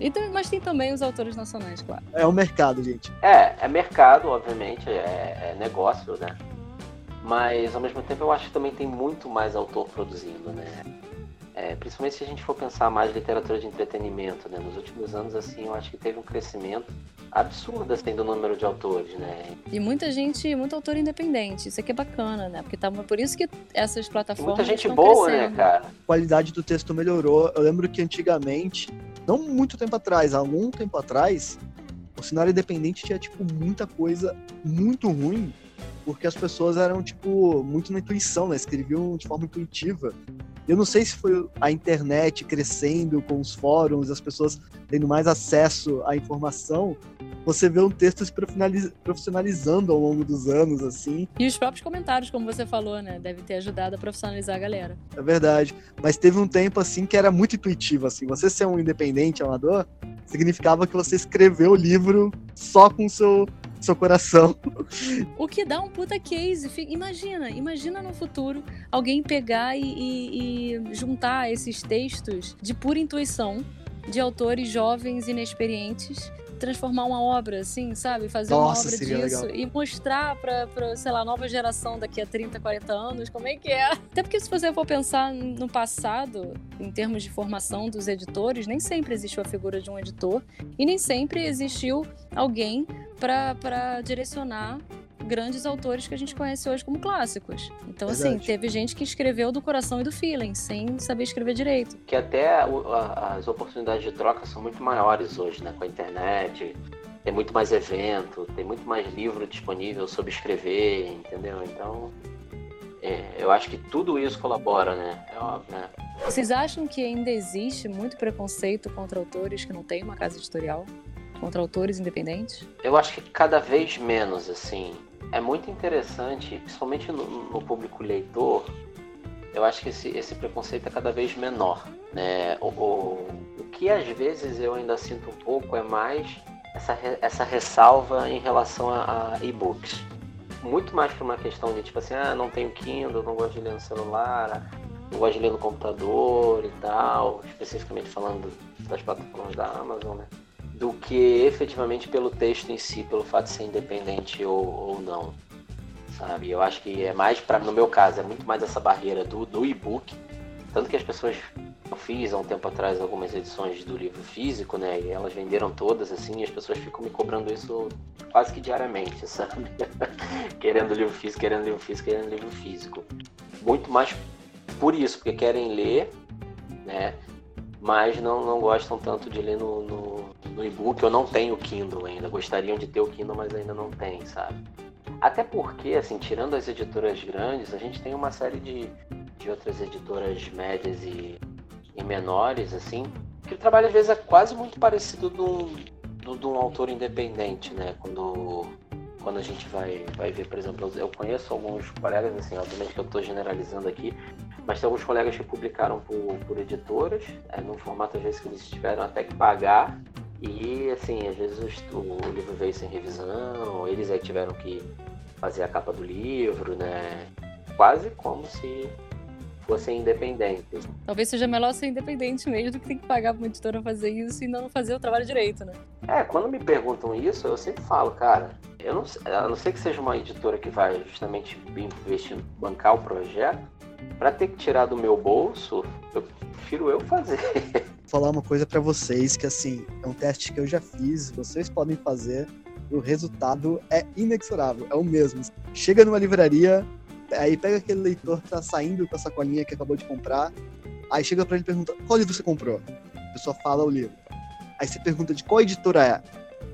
Então, mas tem também os autores nacionais, claro. É o mercado, gente. É, é mercado, obviamente, é, é negócio, né? Mas ao mesmo tempo eu acho que também tem muito mais autor produzindo, né? É, principalmente se a gente for pensar mais literatura de entretenimento, né? Nos últimos anos, assim, eu acho que teve um crescimento absurdo, assim, do número de autores, né? E muita gente, muito autor independente, isso aqui é bacana, né? Porque tá, por isso que essas plataformas Muita gente boa, crescendo. né, cara? A qualidade do texto melhorou. Eu lembro que antigamente, não muito tempo atrás, há algum tempo atrás, o cenário independente tinha, tipo, muita coisa muito ruim porque as pessoas eram, tipo, muito na intuição, né? Escreviam de forma intuitiva. Eu não sei se foi a internet crescendo com os fóruns, as pessoas tendo mais acesso à informação, você vê um texto se profissionalizando ao longo dos anos, assim. E os próprios comentários, como você falou, né? Deve ter ajudado a profissionalizar a galera. É verdade. Mas teve um tempo, assim, que era muito intuitivo, assim. Você ser um independente amador significava que você escreveu o livro só com o seu seu coração. O que dá um puta case. Imagina, imagina no futuro alguém pegar e, e, e juntar esses textos de pura intuição de autores jovens, inexperientes, transformar uma obra, assim, sabe? Fazer Nossa, uma obra disso legal. e mostrar pra, pra, sei lá, nova geração daqui a 30, 40 anos como é que é. Até porque se você for pensar no passado, em termos de formação dos editores, nem sempre existiu a figura de um editor e nem sempre existiu alguém para direcionar grandes autores que a gente conhece hoje como clássicos. Então, assim, Verdade. assim, teve gente que escreveu do coração e do feeling, sem saber escrever direito. Que até as oportunidades de troca são muito maiores hoje, né? Com a internet, tem muito mais evento, tem muito mais livro disponível sobre escrever, entendeu? Então, é, eu acho que tudo isso colabora, né? É óbvio, né? Vocês acham que ainda existe muito preconceito contra autores que não têm uma casa editorial? contra autores independentes? Eu acho que cada vez menos, assim. É muito interessante, principalmente no, no público leitor, eu acho que esse, esse preconceito é cada vez menor. Né? O, o, o que às vezes eu ainda sinto um pouco é mais essa, essa ressalva em relação a, a e-books. Muito mais por uma questão de tipo assim, ah, não tenho Kindle, não gosto de ler no celular, não gosto de ler no computador e tal, especificamente falando das plataformas da Amazon, né? Do que efetivamente pelo texto em si, pelo fato de ser independente ou, ou não sabe? Eu acho que é mais, para no meu caso, é muito mais essa barreira do, do e-book. Tanto que as pessoas. Eu fiz há um tempo atrás algumas edições do livro físico, né? E elas venderam todas, assim, e as pessoas ficam me cobrando isso quase que diariamente, [LAUGHS] sabe? querendo livro físico, querendo livro físico, querendo livro físico. Muito mais por isso, porque querem ler, né? Mas não, não gostam tanto de ler no, no, no e-book. Eu não tenho Kindle ainda. Gostariam de ter o Kindle, mas ainda não tem, sabe? Até porque, assim, tirando as editoras grandes, a gente tem uma série de, de outras editoras médias e, e menores, assim, que o trabalho às vezes é quase muito parecido de um, de, de um autor independente, né? Quando, quando a gente vai, vai ver, por exemplo, eu conheço alguns colegas, assim, obviamente que eu estou generalizando aqui, mas tem alguns colegas que publicaram por, por editoras, é, num formato às vezes que eles tiveram até que pagar, e assim, às vezes o, livro veio sem revisão, eles aí tiveram que fazer a capa do livro, né? Quase como se fossem independentes. Talvez seja melhor ser independente mesmo do que ter que pagar para uma editora fazer isso e não fazer o trabalho direito, né? É, quando me perguntam isso, eu sempre falo, cara, eu não, a não ser que seja uma editora que vai justamente investir, bancar o projeto, para ter que tirar do meu bolso, eu prefiro eu fazer. [LAUGHS] Falar uma coisa para vocês que assim, é um teste que eu já fiz, vocês podem fazer o resultado é inexorável, é o mesmo. Chega numa livraria, aí pega aquele leitor que tá saindo com a sacolinha que acabou de comprar, aí chega para ele e pergunta: qual livro você comprou? A pessoa fala o livro. Aí você pergunta de qual editora é.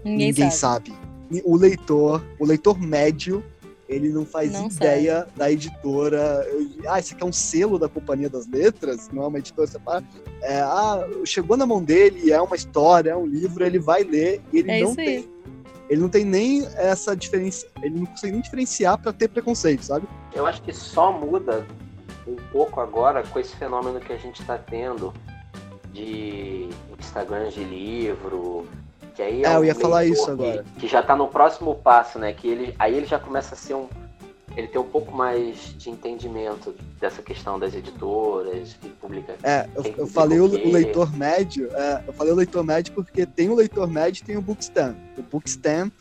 Ninguém, Ninguém sabe. sabe. O leitor, o leitor médio, ele não faz não ideia sabe. da editora. Ah, esse aqui é um selo da Companhia das Letras, não é uma editora separada. É, ah, chegou na mão dele, é uma história, é um livro, ele vai ler e ele é não tem. Aí ele não tem nem essa diferença, ele não consegue nem diferenciar para ter preconceito, sabe? Eu acho que só muda um pouco agora com esse fenômeno que a gente está tendo de Instagram de livro, que aí é, é eu ia falar isso agora. Que já está no próximo passo, né? Que ele, aí ele já começa a ser um ele tem um pouco mais de entendimento dessa questão das editoras que publica. É, eu, eu falei o, o, leitor médio, é, eu falei o leitor médio porque tem o leitor médio e tem o Bookstam. O Bookstam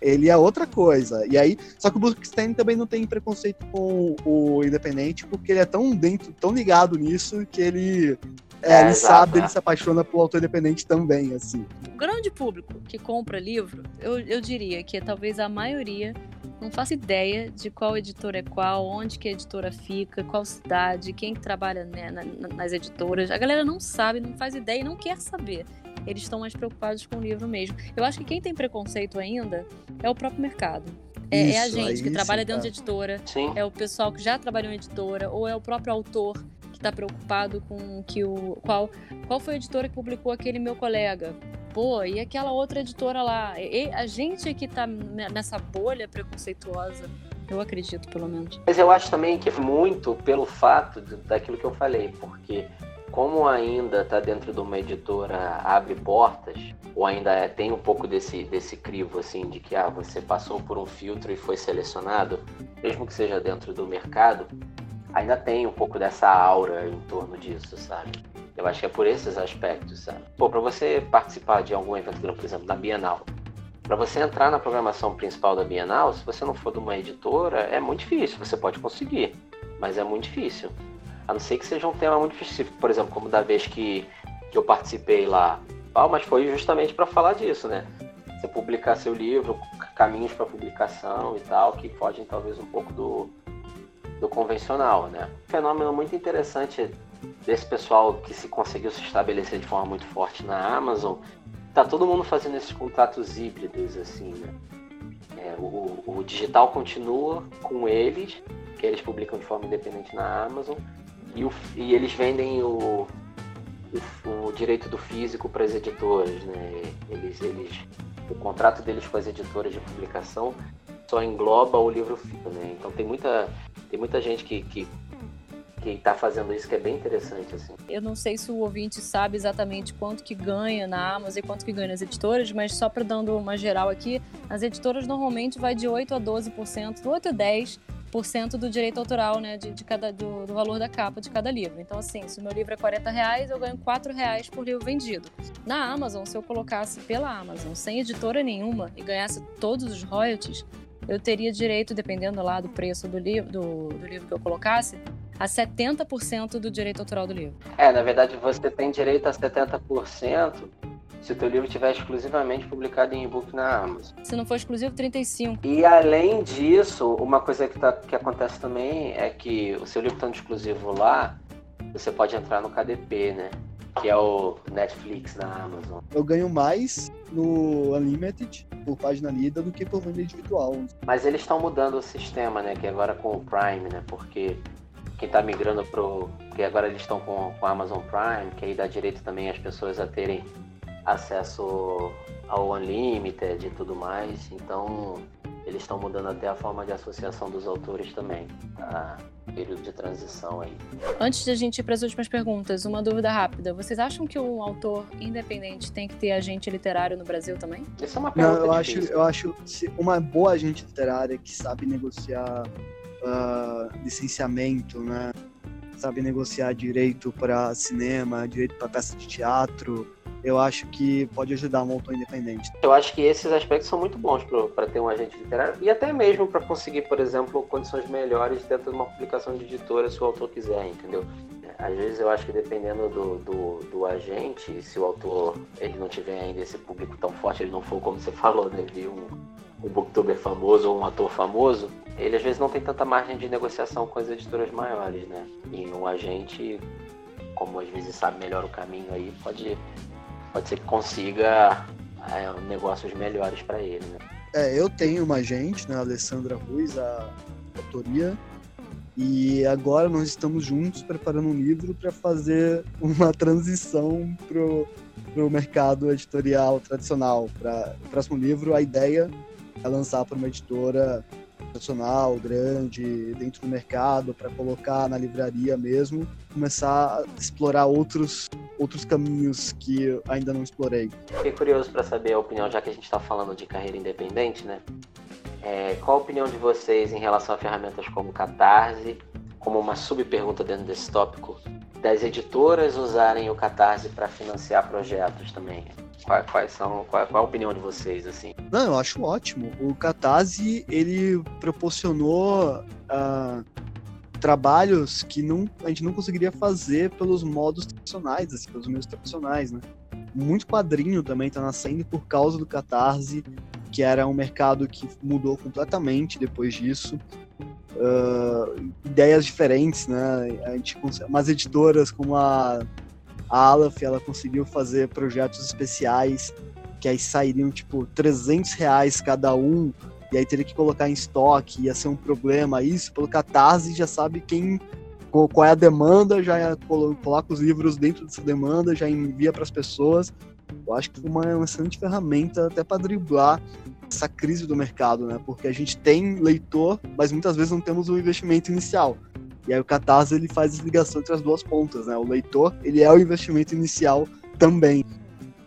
ele é outra coisa. E aí, só que o Bookstam também não tem preconceito com o independente, porque ele é tão dentro, tão ligado nisso que ele é, é, ele exato, sabe, é. ele se apaixona por autor independente também, assim. O grande público que compra livro, eu, eu diria que é talvez a maioria não faço ideia de qual editora é qual, onde que a editora fica, qual cidade, quem trabalha né, nas editoras. A galera não sabe, não faz ideia e não quer saber. Eles estão mais preocupados com o livro mesmo. Eu acho que quem tem preconceito ainda é o próprio mercado. É, Isso, é a gente que trabalha dentro de editora, Sim. é o pessoal que já trabalhou em editora, ou é o próprio autor está preocupado com que o qual qual foi a editora que publicou aquele meu colega pô, e aquela outra editora lá? E a gente que tá nessa bolha preconceituosa, eu acredito, pelo menos. Mas eu acho também que é muito pelo fato de, daquilo que eu falei, porque como ainda está dentro de uma editora abre portas, ou ainda é, tem um pouco desse, desse crivo assim de que ah, você passou por um filtro e foi selecionado, mesmo que seja dentro do mercado, ainda tem um pouco dessa aura em torno disso, sabe? Eu acho que é por esses aspectos, sabe? Pô, para você participar de algum evento por exemplo, da Bienal, para você entrar na programação principal da Bienal, se você não for de uma editora, é muito difícil. Você pode conseguir, mas é muito difícil. A não ser que seja um tema muito específico, por exemplo, como da vez que, que eu participei lá. Ah, mas foi justamente para falar disso, né? Você publicar seu livro, caminhos para publicação e tal, que fogem talvez um pouco do, do convencional, né? Um fenômeno muito interessante desse pessoal que se conseguiu se estabelecer de forma muito forte na Amazon, tá todo mundo fazendo esses contratos híbridos, assim, né? É, o, o, digital continua com eles, que eles publicam de forma independente na Amazon, e, o, e eles vendem o, o, o, direito do físico para as editoras, né? Eles, eles o contrato deles com as editoras de publicação só engloba o livro físico, né? Então tem muita, tem muita gente que, que que está fazendo isso que é bem interessante assim. Eu não sei se o ouvinte sabe exatamente quanto que ganha na Amazon e quanto que ganha nas editoras, mas só para dando uma geral aqui, as editoras normalmente vai de 8 a 12%, 8 a 10 do direito autoral, né, de, de cada, do, do, valor da capa de cada livro. Então, assim, se o meu livro é 40 reais, eu ganho 4 reais por livro vendido. Na Amazon, se eu colocasse pela Amazon, sem editora nenhuma, e ganhasse todos os royalties, eu teria direito, dependendo lá do preço do, livro do, do livro que eu colocasse, a 70% do direito autoral do livro. É, na verdade, você tem direito a 70% se o teu livro estiver exclusivamente publicado em e-book na Amazon. Se não for exclusivo, 35. E além disso, uma coisa que, tá, que acontece também é que o seu livro estando exclusivo lá, você pode entrar no KDP, né? Que é o Netflix na Amazon. Eu ganho mais no Unlimited por página lida do que por venda individual. Mas eles estão mudando o sistema, né? Que agora com o Prime, né? Porque quem está migrando pro. que agora eles estão com, com a Amazon Prime, que aí dá direito também às pessoas a terem acesso ao Unlimited e tudo mais. Então, eles estão mudando até a forma de associação dos autores também, a período de transição aí. Antes de a gente ir para as últimas perguntas, uma dúvida rápida. Vocês acham que um autor independente tem que ter agente literário no Brasil também? Isso é uma pergunta Não, eu difícil. acho, eu acho uma boa agente literária que sabe negociar uh, licenciamento, né? Sabe negociar direito para cinema, direito para peça de teatro, eu acho que pode ajudar um autor independente. Eu acho que esses aspectos são muito bons para ter um agente literário e até mesmo para conseguir, por exemplo, condições melhores dentro de uma publicação de editora, se o autor quiser, entendeu? Às vezes eu acho que dependendo do, do, do, agente, se o autor ele não tiver ainda esse público tão forte, ele não for, como você falou, né, de um, um booktuber famoso ou um ator famoso, ele às vezes não tem tanta margem de negociação com as editoras maiores, né? E um agente, como às vezes sabe melhor o caminho aí, pode pode ser que consiga é, negócios melhores para ele. Né? É, eu tenho uma agente, né, Alessandra Ruiz, a autoria, e agora nós estamos juntos preparando um livro para fazer [LAUGHS] uma transição pro, pro mercado editorial tradicional. Para o próximo livro, a ideia é lançar para uma editora tradicional, grande, dentro do mercado, para colocar na livraria mesmo, começar a explorar outros, outros caminhos que eu ainda não explorei. Fiquei curioso para saber a opinião, já que a gente está falando de carreira independente, né? É, qual a opinião de vocês em relação a ferramentas como Catarse, como uma subpergunta dentro desse tópico, das editoras usarem o Catarse para financiar projetos também? Quais, quais são, qual, qual, a opinião de vocês, assim? Não, eu acho ótimo. O Catarse, ele proporcionou uh, trabalhos que não, a gente não conseguiria fazer pelos modos tradicionais, assim, pelos meios tradicionais, né? Muito quadrinho também está nascendo por causa do Catarse, que era um mercado que mudou completamente depois disso. Uh, ideias diferentes, né? A gente, umas editoras como a a Aleph, ela conseguiu fazer projetos especiais que aí sairiam, tipo, 300 reais cada um, e aí teria que colocar em estoque, ia ser um problema. Isso, pelo Catarse, já sabe quem qual é a demanda, já coloca os livros dentro dessa demanda, já envia para as pessoas. Eu acho que foi uma excelente ferramenta até para driblar essa crise do mercado, né? Porque a gente tem leitor, mas muitas vezes não temos o investimento inicial. E aí o Catarse ele faz a ligação entre as duas pontas, né? O leitor, ele é o investimento inicial também.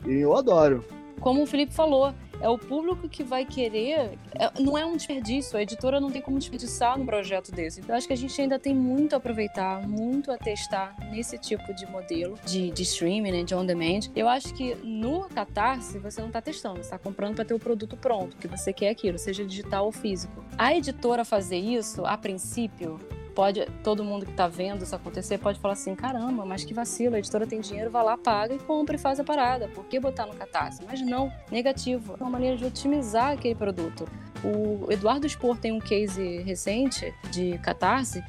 E eu adoro. Como o Felipe falou, é o público que vai querer. É, não é um desperdício, a editora não tem como desperdiçar um projeto desse. Eu acho que a gente ainda tem muito a aproveitar, muito a testar nesse tipo de modelo de, de streaming, né, de on demand. Eu acho que no Catarse você não está testando, você está comprando para ter o produto pronto, que você quer aquilo, seja digital ou físico. A editora fazer isso, a princípio, pode todo mundo que está vendo isso acontecer pode falar assim, caramba, mas que vacilo, a editora tem dinheiro, vai lá, paga e compra e faz a parada. Por que botar no catarse? Mas não, negativo. É uma maneira de otimizar aquele produto. O Eduardo Spor tem um case recente de catarse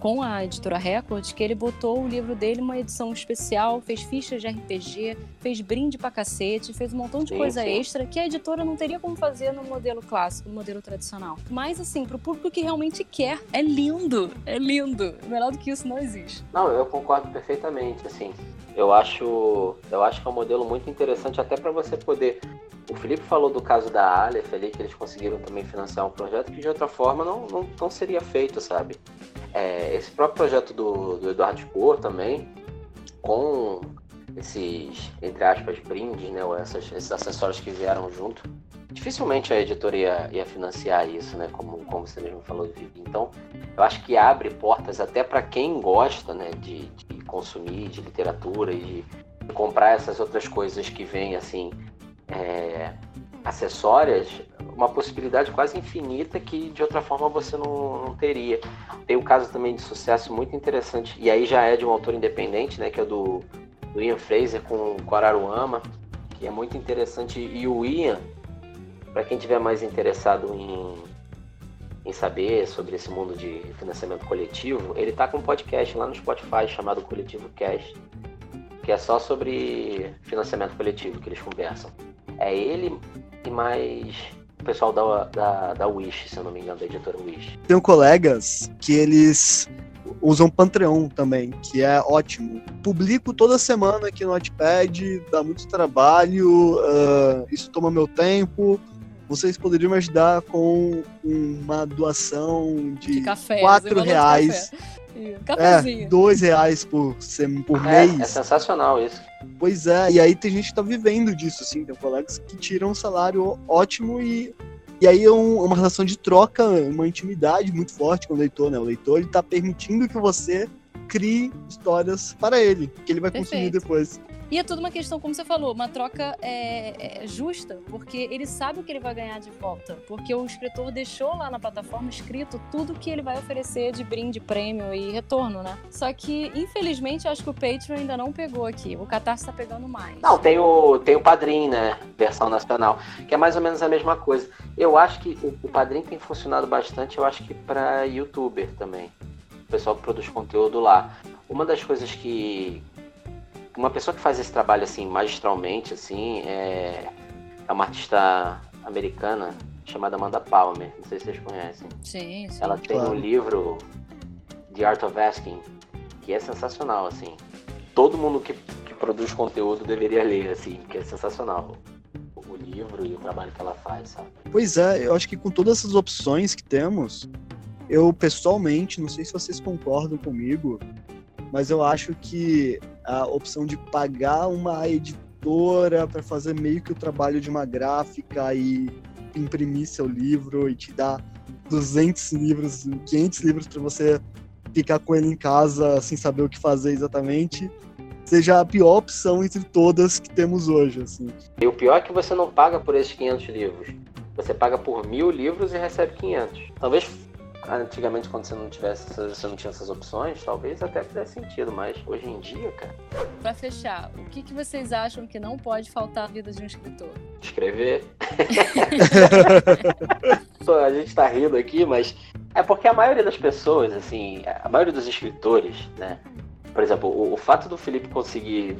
com a editora Record, que ele botou o livro dele uma edição especial, fez fichas de RPG, fez brinde pra cacete, fez um montão de sim, coisa sim. extra que a editora não teria como fazer no modelo clássico, no modelo tradicional. Mas assim, pro público que realmente quer, é lindo, é lindo. Melhor do que isso não existe. Não, eu concordo perfeitamente, assim. Eu acho, eu acho que é um modelo muito interessante até para você poder. O Felipe falou do caso da Aleph ali, que eles conseguiram também financiar um projeto que de outra forma não, não, não seria feito, sabe? É, esse próprio projeto do, do Eduardo Spohr também, com esses, entre aspas, brindes, né, ou essas, esses acessórios que vieram junto, dificilmente a editora ia, ia financiar isso, né, como, como você mesmo falou, Vivi. Então, eu acho que abre portas até para quem gosta, né, de, de, consumir, de literatura e de comprar essas outras coisas que vêm, assim, é, acessórias, uma possibilidade quase infinita que de outra forma você não, não, teria. Tem um caso também de sucesso muito interessante, e aí já é de um autor independente, né, que é do do Ian Fraser com, com Araruama, que é muito interessante. E o Ian, para quem tiver mais interessado em, em saber sobre esse mundo de financiamento coletivo, ele tá com um podcast lá no Spotify chamado Coletivo Cash, que é só sobre financiamento coletivo que eles conversam. É ele e mais o pessoal da, da, da Wish, se eu não me engano, da editora Wish. Tenho colegas que eles usam Patreon também, que é ótimo. Publico toda semana aqui no Notepad, dá muito trabalho, uh, isso toma meu tempo. Vocês poderiam me ajudar com uma doação de, de café, quatro reais. É, dois reais por, por é, mês. É sensacional isso. Pois é, e aí tem gente que tá vivendo disso, assim, tem colegas que tiram um salário ótimo e e aí é um, uma relação de troca, uma intimidade muito forte com o leitor, né? O leitor ele tá permitindo que você crie histórias para ele, que ele vai Perfeito. consumir depois. E é tudo uma questão, como você falou, uma troca é, é, justa, porque ele sabe o que ele vai ganhar de volta. Porque o escritor deixou lá na plataforma escrito tudo que ele vai oferecer de brinde, prêmio e retorno, né? Só que, infelizmente, acho que o Patreon ainda não pegou aqui. O Catarse tá pegando mais. Não, tem o, tem o Padrim, né? Versão nacional, que é mais ou menos a mesma coisa. Eu acho que o, o Padrim tem funcionado bastante, eu acho que para youtuber também. O pessoal que produz conteúdo lá. Uma das coisas que, uma pessoa que faz esse trabalho assim magistralmente assim é, é uma artista americana chamada Amanda Palmer. Não sei se vocês conhecem. Sim, sim. Ela tem claro. um livro The Art of Asking que é sensacional assim. Todo mundo que, que produz conteúdo deveria ler assim, que é sensacional o livro e o trabalho que ela faz, sabe? Pois é, eu acho que com todas essas opções que temos, eu pessoalmente, não sei se vocês concordam comigo, mas eu acho que a opção de pagar uma editora para fazer meio que o trabalho de uma gráfica e imprimir seu livro e te dar 200 livros, 500 livros para você ficar com ele em casa sem saber o que fazer exatamente, seja a pior opção entre todas que temos hoje. Assim. E o pior é que você não paga por esses 500 livros. Você paga por mil livros e recebe 500. Talvez Antigamente, quando você não tivesse, você não tinha essas opções, talvez até fizesse sentido, mas hoje em dia, cara. Pra fechar, o que, que vocês acham que não pode faltar na vida de um escritor? Escrever. [LAUGHS] a gente tá rindo aqui, mas é porque a maioria das pessoas, assim, a maioria dos escritores, né? Por exemplo, o, o fato do Felipe conseguir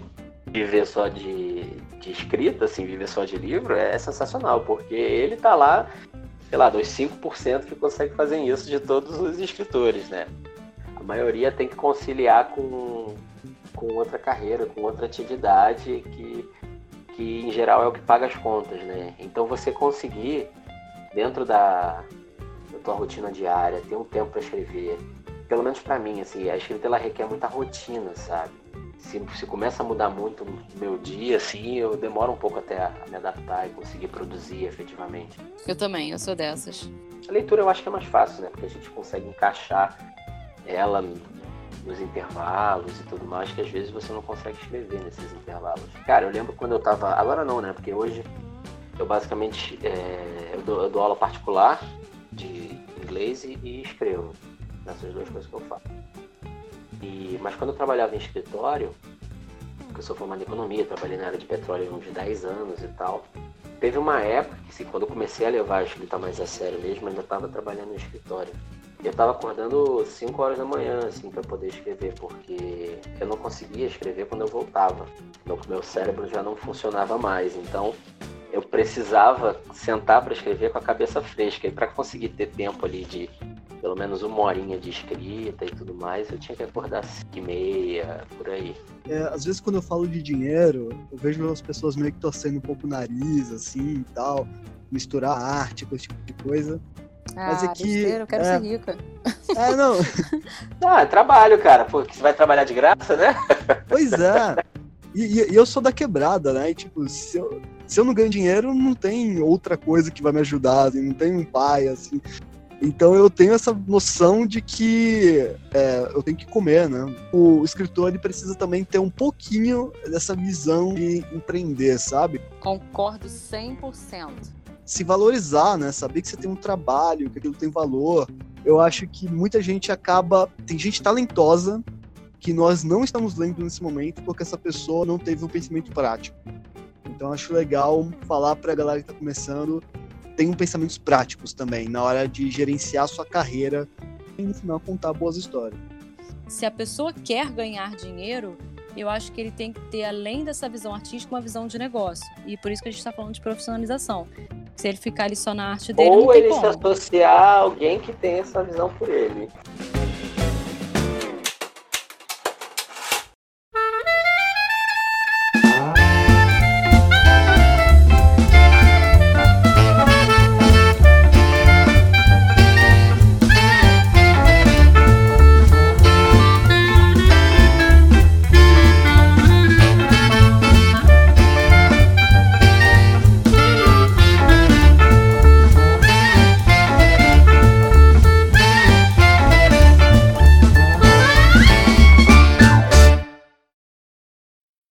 viver só de, de escrita, assim, viver só de livro, é sensacional, porque ele tá lá sei lá, dos 5% que conseguem fazer isso de todos os escritores, né? A maioria tem que conciliar com, com outra carreira, com outra atividade que, que em geral é o que paga as contas, né? Então você conseguir, dentro da, da tua rotina diária, ter um tempo para escrever, pelo menos para mim, assim, a escrita ela requer muita rotina, sabe? Se, se começa a mudar muito o meu dia, assim, eu demoro um pouco até a, a me adaptar e conseguir produzir efetivamente. Eu também, eu sou dessas. A leitura eu acho que é mais fácil, né? Porque a gente consegue encaixar ela nos intervalos e tudo mais, que às vezes você não consegue escrever nesses intervalos. Cara, eu lembro quando eu tava. Agora não, né? Porque hoje eu basicamente é, eu, dou, eu, dou, aula particular de inglês e, e escrevo. Nessas duas coisas que eu faço. E, mas quando eu trabalhava em escritório, eu sou formado em economia, trabalhei na área de petróleo uns 10 anos e tal, teve uma época que, assim, quando eu comecei a levar a escrita mais a sério mesmo, eu ainda estava trabalhando no escritório. Eu estava acordando 5 horas da manhã, assim, para poder escrever, porque eu não conseguia escrever quando eu voltava. Meu, meu cérebro já não funcionava mais, então eu precisava sentar para escrever com a cabeça fresca. E para conseguir ter tempo ali de pelo menos uma horinha de escrita e tudo mais, eu tinha que acordar às 5 e meia, por aí. É, às vezes quando eu falo de dinheiro, eu vejo as pessoas meio que torcendo um pouco o nariz, assim, e tal, misturar arte com esse tipo de coisa. Ah, Mas é que, besteira, eu quero é... ser rica. É, não. [LAUGHS] ah, é trabalho, cara. Pô, você vai trabalhar de graça, né? Pois é. E, e, eu sou da quebrada, né? E, tipo, se eu, se eu não ganho dinheiro, não tem outra coisa que vai me ajudar, assim, não tem um pai, assim. Então eu tenho essa noção de que é, eu tenho que comer, né? O escritor ele precisa também ter um pouquinho dessa visão de empreender, sabe? Concordo 100%. Se valorizar, né? Saber que você tem um trabalho, que aquilo tem valor. Eu acho que muita gente acaba. Tem gente talentosa que nós não estamos lendo nesse momento porque essa pessoa não teve um pensamento prático. Então acho legal falar para a galera que está começando, tenham pensamentos práticos também na hora de gerenciar sua carreira e no final contar boas histórias. Se a pessoa quer ganhar dinheiro, eu acho que ele tem que ter, além dessa visão artística, uma visão de negócio. E por isso que a gente está falando de profissionalização. Se ele ficar ali só na arte dele, Ou não ele como. se associar a alguém que tem essa visão por ele.